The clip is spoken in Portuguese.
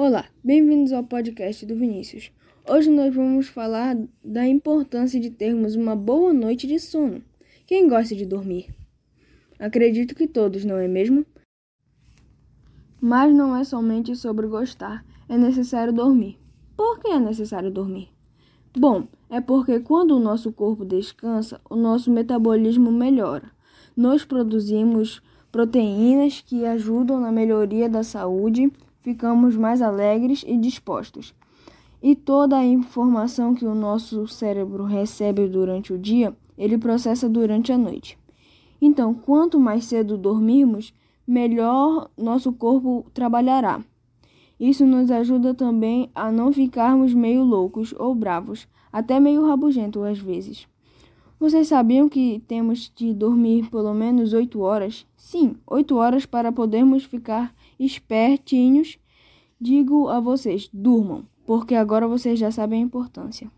Olá, bem-vindos ao podcast do Vinícius. Hoje nós vamos falar da importância de termos uma boa noite de sono. Quem gosta de dormir? Acredito que todos, não é mesmo? Mas não é somente sobre gostar, é necessário dormir. Por que é necessário dormir? Bom, é porque quando o nosso corpo descansa, o nosso metabolismo melhora. Nós produzimos proteínas que ajudam na melhoria da saúde, ficamos mais alegres e dispostos. E toda a informação que o nosso cérebro recebe durante o dia, ele processa durante a noite. Então, quanto mais cedo dormirmos, melhor nosso corpo trabalhará. Isso nos ajuda também a não ficarmos meio loucos ou bravos, até meio rabugento às vezes. Vocês sabiam que temos de dormir pelo menos 8 horas? Sim, 8 horas para podermos ficar espertinhos. Digo a vocês, durmam, porque agora vocês já sabem a importância.